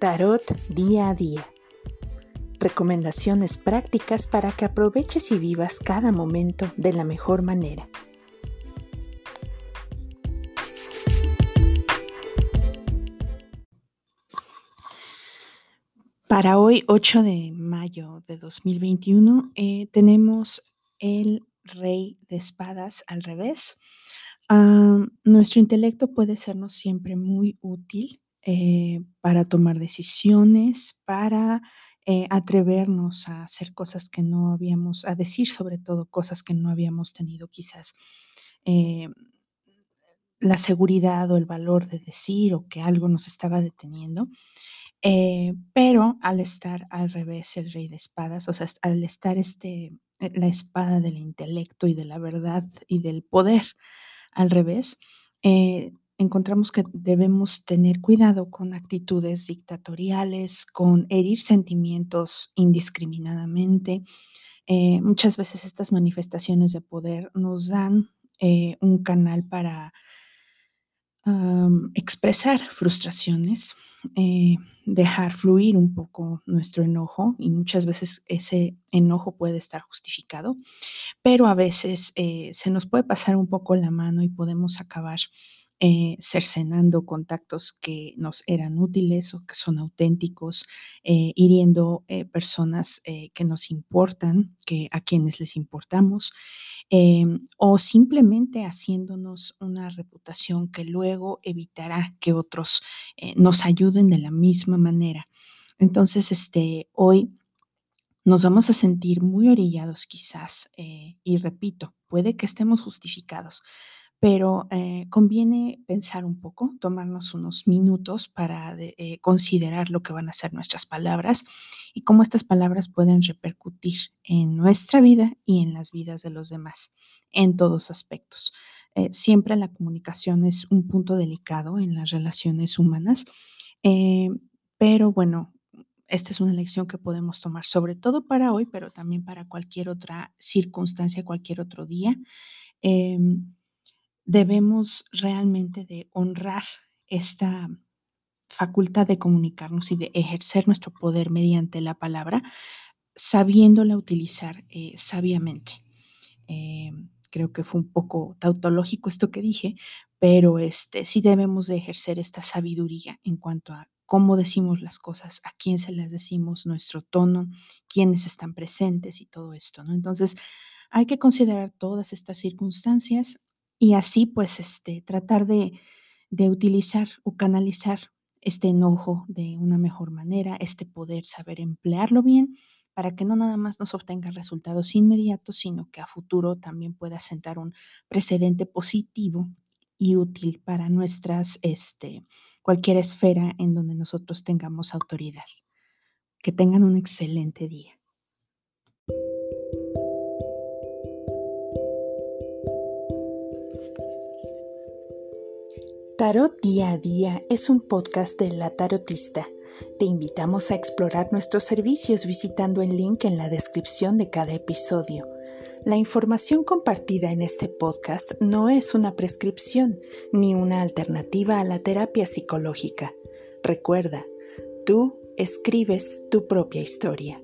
Tarot día a día. Recomendaciones prácticas para que aproveches y vivas cada momento de la mejor manera. Para hoy, 8 de mayo de 2021, eh, tenemos el rey de espadas al revés. Ah, nuestro intelecto puede sernos siempre muy útil eh, para tomar decisiones, para eh, atrevernos a hacer cosas que no habíamos, a decir sobre todo cosas que no habíamos tenido quizás eh, la seguridad o el valor de decir o que algo nos estaba deteniendo. pero al estar al revés el rey de espadas, o sea, al estar este, la espada del intelecto y de la verdad y del poder al revés, encontramos que debemos tener cuidado con actitudes dictatoriales, con herir sentimientos indiscriminadamente. Eh, muchas veces estas manifestaciones de poder nos dan eh, un canal para expresar frustraciones, eh, dejar fluir un poco nuestro enojo y muchas veces ese enojo puede estar justificado, pero a veces se nos puede pasar un poco la mano y podemos acabar eh, cercenando contactos que nos eran útiles o que son auténticos, eh, hiriendo eh, personas que nos importan, que a quienes les importamos, o simplemente haciéndonos una reputación que luego evitará que otros nos ayuden de la misma manera. Entonces, este, hoy nos vamos a sentir muy orillados quizás, y repito, puede que estemos justificados, pero eh, conviene pensar un poco, tomarnos unos minutos para eh, considerar lo que van a ser nuestras palabras y cómo estas palabras pueden repercutir en nuestra vida y en las vidas de los demás, en todos aspectos. Eh, siempre la comunicación es un punto delicado en las relaciones humanas, pero bueno, esta es una lección que podemos tomar sobre todo para hoy, pero también para cualquier otra circunstancia, cualquier otro día. Em, debemos realmente de honrar esta facultad de comunicarnos y de ejercer nuestro poder mediante la palabra, sabiéndola utilizar eh, sabiamente. Eh, creo que fue un poco tautológico esto que dije, pero este, sí debemos de ejercer esta sabiduría en cuanto a cómo decimos las cosas, a quién se las decimos, nuestro tono, quiénes están presentes y todo esto, ¿no? Entonces, hay que considerar todas estas circunstancias y así pues este, tratar de, de utilizar o canalizar este enojo de una mejor manera, este poder saber emplearlo bien para que no nada más nos obtenga resultados inmediatos, sino que a futuro también pueda sentar un precedente positivo y útil para nuestras, este, cualquier esfera en donde nosotros tengamos autoridad. Que tengan un excelente día. Tarot Día a Día es un podcast de La Tarotista. Te invitamos a explorar nuestros servicios visitando el link en la descripción de cada episodio. La información compartida en este podcast no es una prescripción ni una alternativa a la terapia psicológica. Recuerda, tú escribes tu propia historia.